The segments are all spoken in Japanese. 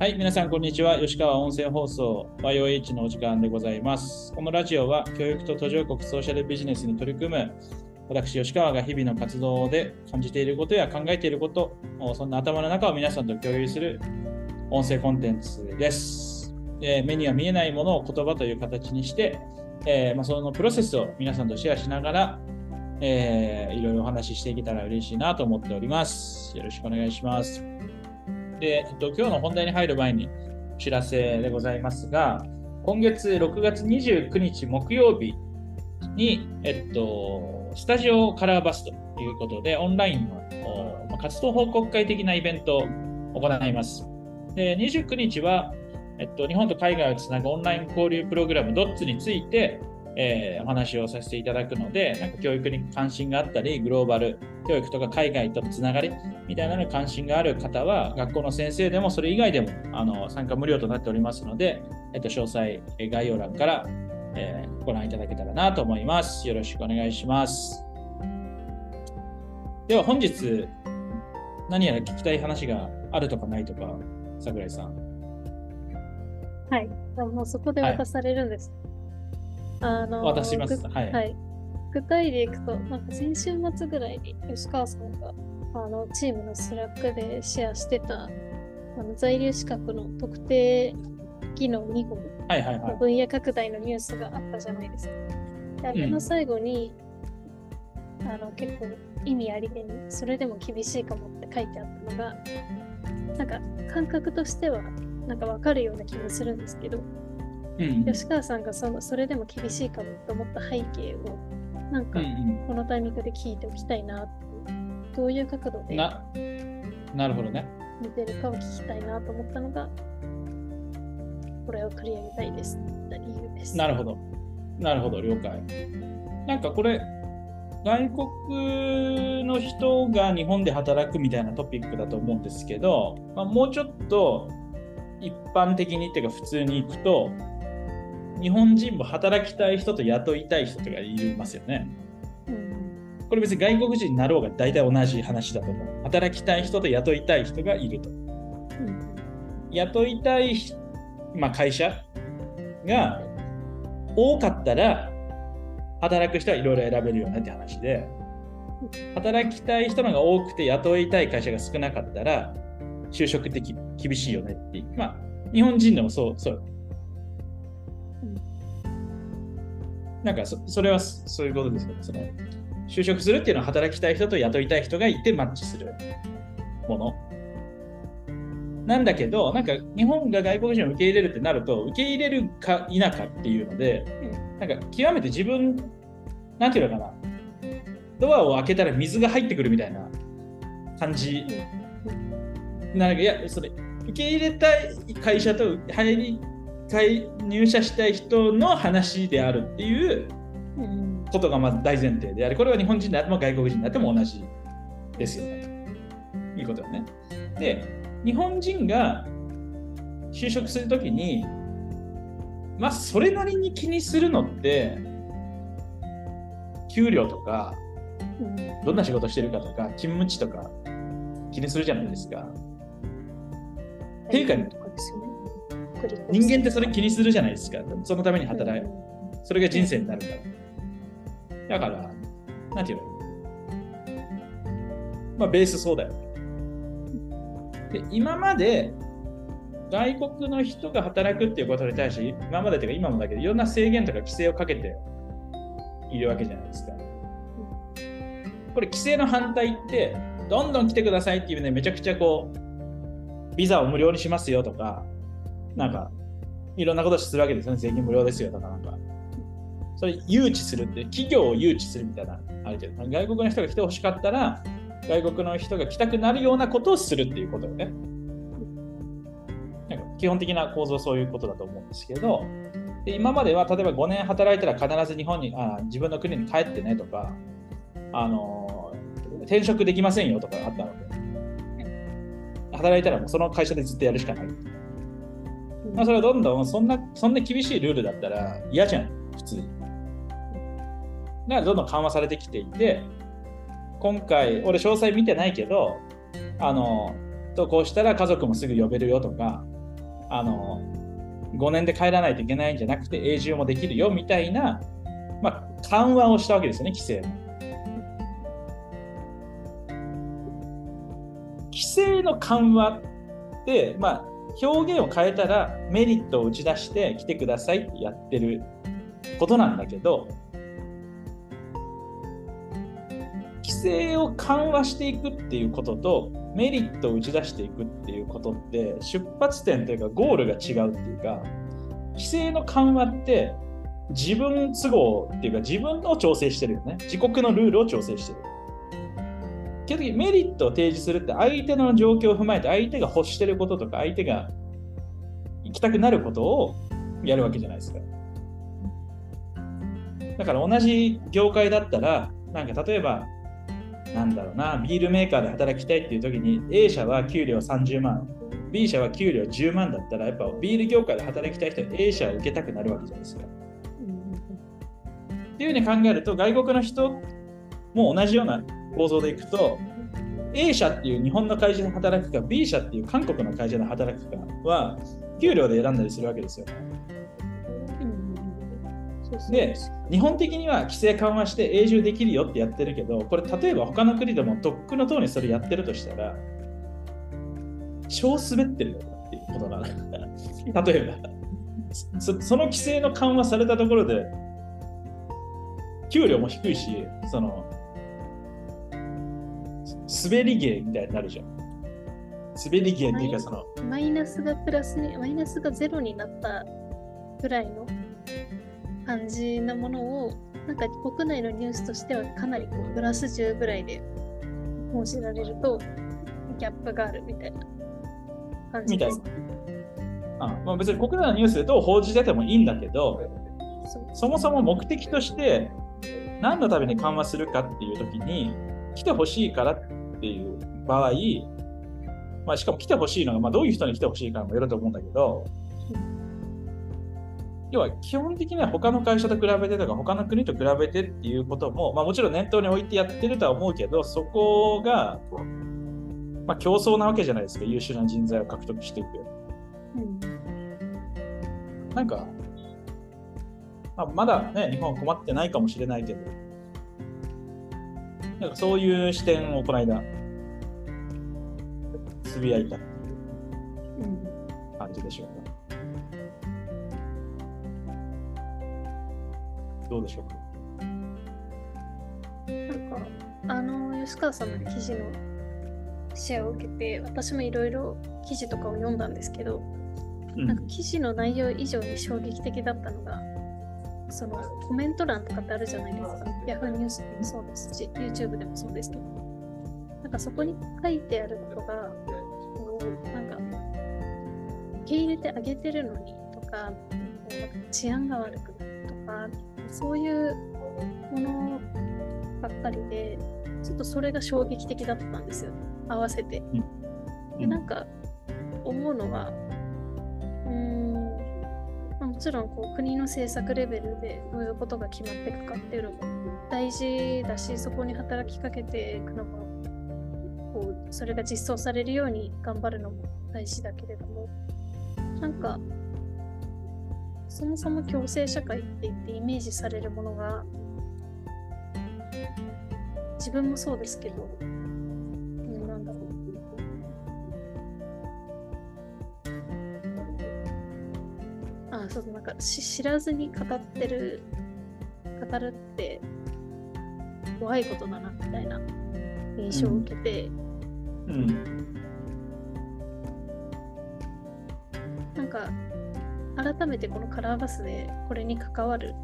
はい、皆さん、こんにちは。吉川音声放送 YOH のお時間でございます。このラジオは、教育と途上国ソーシャルビジネスに取り組む、私、吉川が日々の活動で感じていることや考えていること、そんな頭の中を皆さんと共有する音声コンテンツです。え目には見えないものを言葉という形にして、えーま、そのプロセスを皆さんとシェアしながら、えーいろいろお話ししていけたら嬉しいなと思っております。よろしくお願いします。で、えっと、今日の本題に入る前にお知らせでございますが、今月6月29日木曜日に、えっと、スタジオカラーバスということで、オンラインの活動報告会的なイベントを行います。で、29日は、えっと、日本と海外をつなぐオンライン交流プログラム DOTS について、えーお話をさせていただくので、なんか教育に関心があったり、グローバル教育とか海外とのつながりみたいなのに関心がある方は、学校の先生でもそれ以外でもあの参加無料となっておりますので、えっと、詳細、概要欄から、えーご覧いただけたらなと思います。よろしくお願いします。では本日、何やら聞きたい話があるとかないとか、桜井さん。はい。もうそこで渡されるんです。あの渡します。ぐはい。はい。具体でいくと、なんか先週末ぐらいに吉川さんがあのチームのスラックでシェアしてたあの在留資格の特定技能2号はいはいはい。の分野拡大のニュースがあったじゃないですか。であれの最後に、あの結構意味ありげにそれでも厳しいかもって書いてあったのがなんか感覚としてはなんかわかるような気もするんですけどうん。吉川さんがそのそれでも厳しいかもと思った背景をなんかこのタイミングで聞いておきたいなどういう角度でな、なるほどね。見てるかを聞きたいなと思ったのがこれを取り上げたいです理由です。なるほど。なるほど、了解。なんかこれ、外国の人が日本で働くみたいなトピックだと思うんですけど、まあ、もうちょっと一般的にっていうか普通に行くと、日本人も働きたい人と雇いたい人とかいますよね。これ別に外国人になろうが大体同じ話だと思う。働きたい人と雇いたい人がいると。雇いたい、まあ、会社が多かったら働く人はいろいろ選べるよねって話で働きたい人のが多くて雇いたい会社が少なかったら就職的厳しいよねってまあ日本人でもそうそうなんかそそれはそそういうことですよね。その就職するっていうのは働きたい人と雇いたい人がいてマッチするもの。なんだけど、なんか日本が外国人を受け入れるってなると、受け入れるか否かっていうので、なんか極めて自分、なんていうのかな、ドアを開けたら水が入ってくるみたいな感じ。なんかいや、それ、受け入れたい会社と入りたい入社したい人の話であるっていううんことがまず大前提であり、これは日本人であっても外国人であっても同じですよね。いいことだね。で、日本人が就職するときに、まあ、それなりに気にするのって、給料とか、うんどんな仕事してるかとか、勤務地とか気にするじゃないですか。っていうか人間ってそれ気にするじゃないですか。そのために働いうんそれが人生になるから。だから、なんていうの？まあ、ベースそうだよね。で、今まで外国の人が働くっていうことに対して、今までというか今もだけど、いろんな制限とか規制をかけているわけじゃないですか。これ、規制の反対って、どんどん来てくださいっていうね、めちゃくちゃこう、ビザを無料にしますよとか、なんか、いろんなことするわけですよね。税金無料ですよとか、なんか。それ誘致するって、企業を誘致するみたいな、あるけど、外国の人が来てほしかったら、外国の人が来たくなるようなことをするっていうことよね。なんか基本的な構造はそういうことだと思うんですけど、で今までは例えば5年働いたら必ず日本にあ自分の国に帰ってねとか、あの転職できませんよとかあったので、働いたらもうその会社でずっとやるしかない。まあ、それはどんどんそんなそんな厳しいルールだったら嫌じゃん、普通に。だからどんどん緩和されてきていて、今回、俺詳細見てないけど、あの、とこうしたら家族もすぐ呼べるよとか、あの5年で帰らないといけないんじゃなくて永住もできるよみたいな、まあ、緩和をしたわけですよね規制の。規制の緩和って、まあ、表現を変えたらメリットを打ち出して来てくださいってやってることなんだけど規制を緩和していくっていうこととメリットを打ち出していくっていうことって出発点というかゴールが違うっていうか規制の緩和って自分都合っていうか自分を調整してるよね。自国のルールを調整してる。基本的にメリットを提示するって相手の状況を踏まえて相手が欲してることとか相手が行きたくなることをやるわけじゃないですか。だから同じ業界だったらなんか例えばなんだろうなビールメーカーで働きたいっていう時に A 社は給料30万 B 社は給料10万だったらやっぱビール業界で働きたい人は A 社を受けたくなるわけじゃないですか。っていうふうに考えると外国の人も同じような構造でいくと A 社っていう日本の会社で働くか B 社っていう韓国の会社で働くかは給料で選んだりするわけですよ。で日本的には規制緩和して永住できるよってやってるけどこれ例えば他の国でもとっくの通りそれやってるとしたら超滑ってるよっていうことなの 例えばそその規制の緩和されたところで給料も低いしその滑り芸みたいになるじゃん。滑り芸っていうかそのマイナスがプラスに、マイナスがゼロになったぐらいの感じなものを、なんか国内のニュースとしてはかなりこうプラス10ぐらいで報じられると、ギャップがあるみたいな感じです。あまあ、別に国内のニュースでどう報じててもいいんだけどそもそも目的として何のために緩和するかっていう時に来てほしいからっていう場合、まあ、しかも来てほしいのが、まあ、どういう人に来てほしいかもよると思うんだけど要は基本的には他の会社と比べてとか他の国と比べてっていうことも、まあ、もちろん念頭に置いてやってるとは思うけどそこが、まあ、競争なわけじゃないですか優秀な人材を獲得していく。うんなんか、まあ、まだね、日本は困ってないかもしれないけど、なんかそういう視点をこの間、つぶやいたっていううん感じでしょうか。どうでしょうか。なんか、あの、吉川さんの記事のシェアを受けて、私もいろいろ記事とかを読んだんですけど、うんなんか記事の内容以上に衝撃的だったのが、そのコメント欄とかってあるじゃないですか。Yahoo ニュースでもそうですし、YouTube でもそうですけど。なんかそこに書いてあることが、こうなんか、受け入れてあげてるのにとか、治安が悪くなるとか、そういうものばっかりで、ちょっとそれが衝撃的だったんですよ。合わせて。で、なんか、思うのは、うーん、まあもちろんこう国の政策レベルでどういうことが決まっていくかっていうのも大事だし、そこに働きかけていくのも、こうそれが実装されるように頑張るのも大事だけれども、なんか、そもそも共生社会って言ってイメージされるものが、自分もそうですけど、そうなんかし知らずに語ってる、語るって怖いことだなみたいな印象を受けて、うん。なんか改めてこのカラーバスでこれに関わる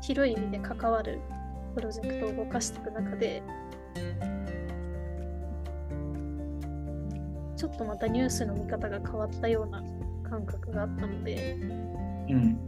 広い意味で関わるプロジェクトを動かしていく中でちょっとまたニュースの見方が変わったような感覚があったのでうん。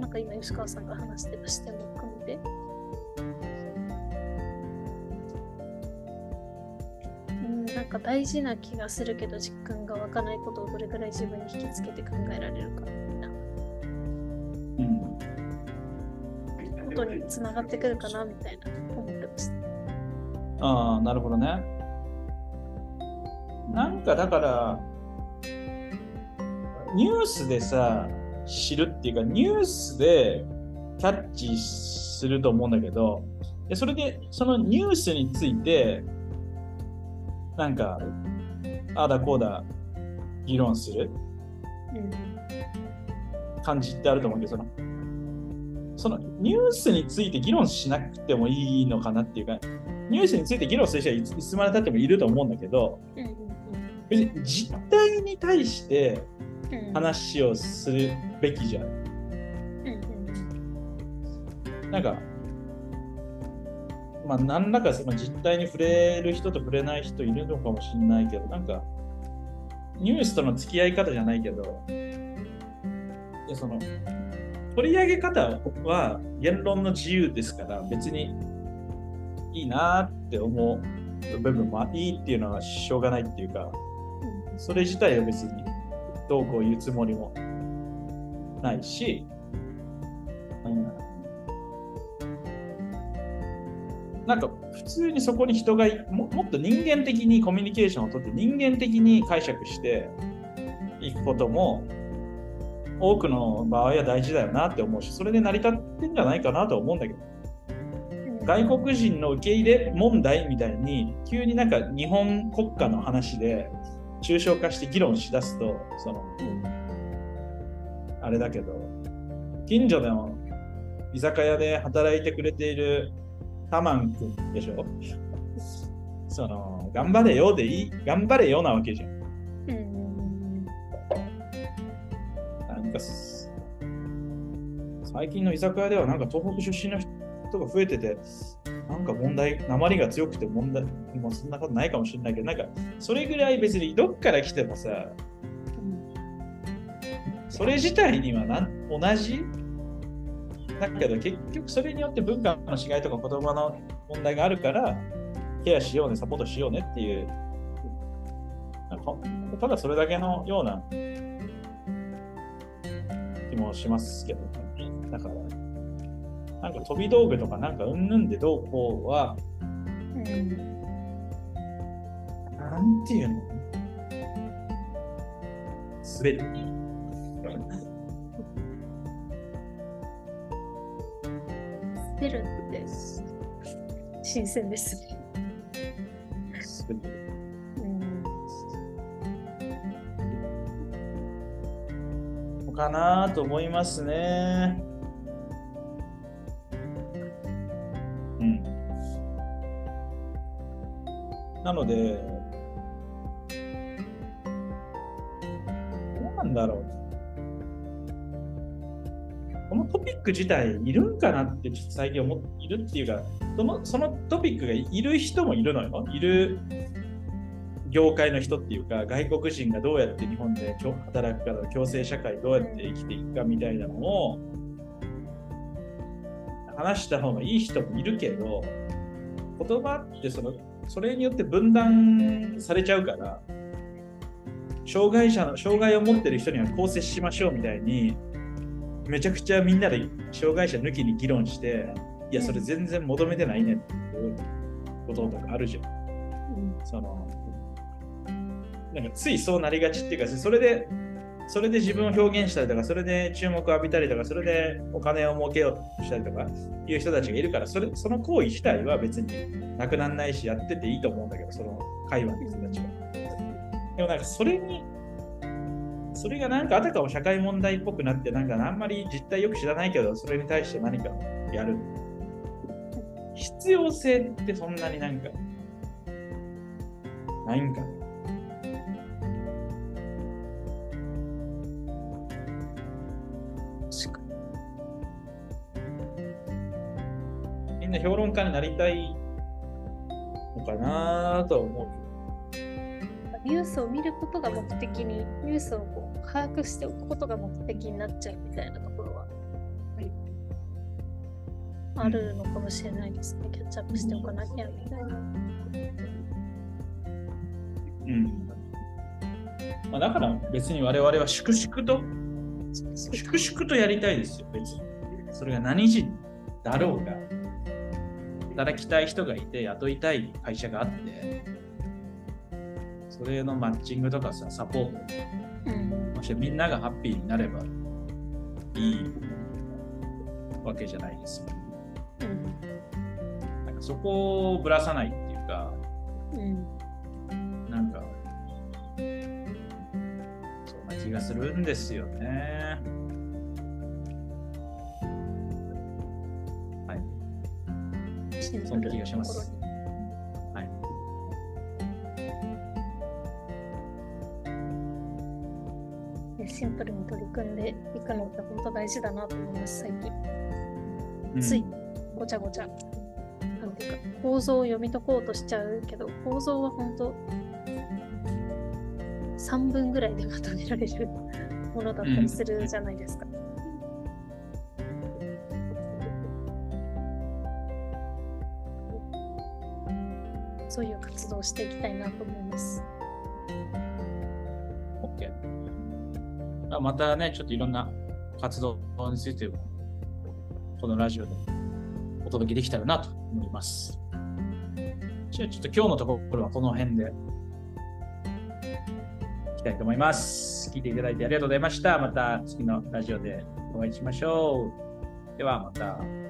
なんか今吉川さんが話してた視点も含めてうんなんか大事な気がするけど実感が湧かないことをどれくらい自分に引きつけて考えられるかみたいなうん。ことにつながってくるかなみたいな思ってました。ああ、なるほどね。なんかだから、ニュースでさ、知るっていうか、ニュースでキャッチすると思うんだけど、でそれでそのニュースについて、なんか、ああだこうだ議論する。感じってあると思うけど、その、そのニュースについて議論しなくてもいいのかなっていうか、ニュースについて議論する人はいつまでたってもいると思うんだけど、実態に対してうん。話をするべきじゃん。なんか、まあ、何らかその実態に触れる人と触れない人いるのかもしれないけど、なんか、ニュースとの付き合い方じゃないけど、でその取り上げ方は言論の自由ですから、別にいいなって思う部分もいいっていうのはしょうがないっていうか、それ自体は別にどうこう言うつもりもないし、うんなんか普通にそこに人がももっと人間的にコミュニケーションをとって人間的に解釈していくことも多くの場合は大事だよなって思うしそれで成り立ってんじゃないかなと思うんだけど。外国人の受け入れ問題みたいに急になんか日本国家の話で抽象化して議論しだすとそのあれだけど近所の居酒屋で働いてくれているタマン君でしょ？その頑張れよでいい頑張れよなわけじゃんうん。なんかす最近の居酒屋ではなんか東北出身の人が増えてて、なんか問題、鉛が強くて問題、もうそんなことないかもしれないけど、なんかそれぐらい別にどっから来てもさ、それ自体にはなん同じ？だけど結局それによって文化の違いとか言葉の問題があるから、ケアしようね、サポートしようねっていう、ただそれだけのような気もしますけど、ね、だから、なんか飛び道具とかなんかうんぬんでどうこうは、うん。なんていうの？滑る。出るんです。新鮮ですね。滑る。うん。かなと思いますね。なので、どうなんだろう。このトピック自体いるんかなってちょっと最近思っているっていうか、そのそのトピックがいる人もいるのよ。いる業界の人っていうか、外国人がどうやって日本で働くかの共生社会どうやって生きていくかみたいなのを話した方がいい人もいるけど、言葉ってそのそれによって分断されちゃうから、障害者の障害を持ってる人にはこう接しましょうみたいに、めちゃくちゃみんなで障害者抜きに議論して、いや、それ全然求めてないねっていうこととかあるじゃん。うんそのなんかついそうなりがちっていうかそれでそれで自分を表現したりとかそれで注目を浴びたりとかそれでお金を儲けようとしたりとかいう人たちがいるからそれその行為自体は別になくならないしやってていいと思うんだけどその会話の人たちはでもなんかそれにそれがなんかあたかも社会問題っぽくなってなんかあんまり実態よく知らないけどそれに対して何かやる？必要性ってそんなになんかないんかな？な評論家になりたいのかなとは思う。ニュースを見ることが目的に、ニュースをこう把握しておくことが目的になっちゃうみたいなところは、あるのかもしれないですね。キャッチアップしておかなきゃみたいな。うん。まあ、だから別に我々は粛々と粛々とやりたいですよ別に。それが何時だろうが働きたい人がいて、雇いたい会社があって、それのマッチングとかさ、サポート、うん。そしてみんながハッピーになればいいわけじゃないですか。うん。なんかそこをぶらさないっていうか、うん。なんか、そんな気がするんですよね。そんな気がしますはい。シンプルに取り組んでいくのって本当大事だなと思います、最近。うんついごちゃごちゃ。なんていうか、構造を読み解こうとしちゃうけど、構造は本当3分ぐらいでまとめられるものだったりするじゃないですか。そういう活動をしていきたいなと思います。OK。またね、ちょっといろんな活動について、このラジオでお届けできたらなと思います。じゃあちょっと今日のところはこの辺でいきたいと思います。聞いていただいてありがとうございました。また次のラジオでお会いしましょう。ではまた。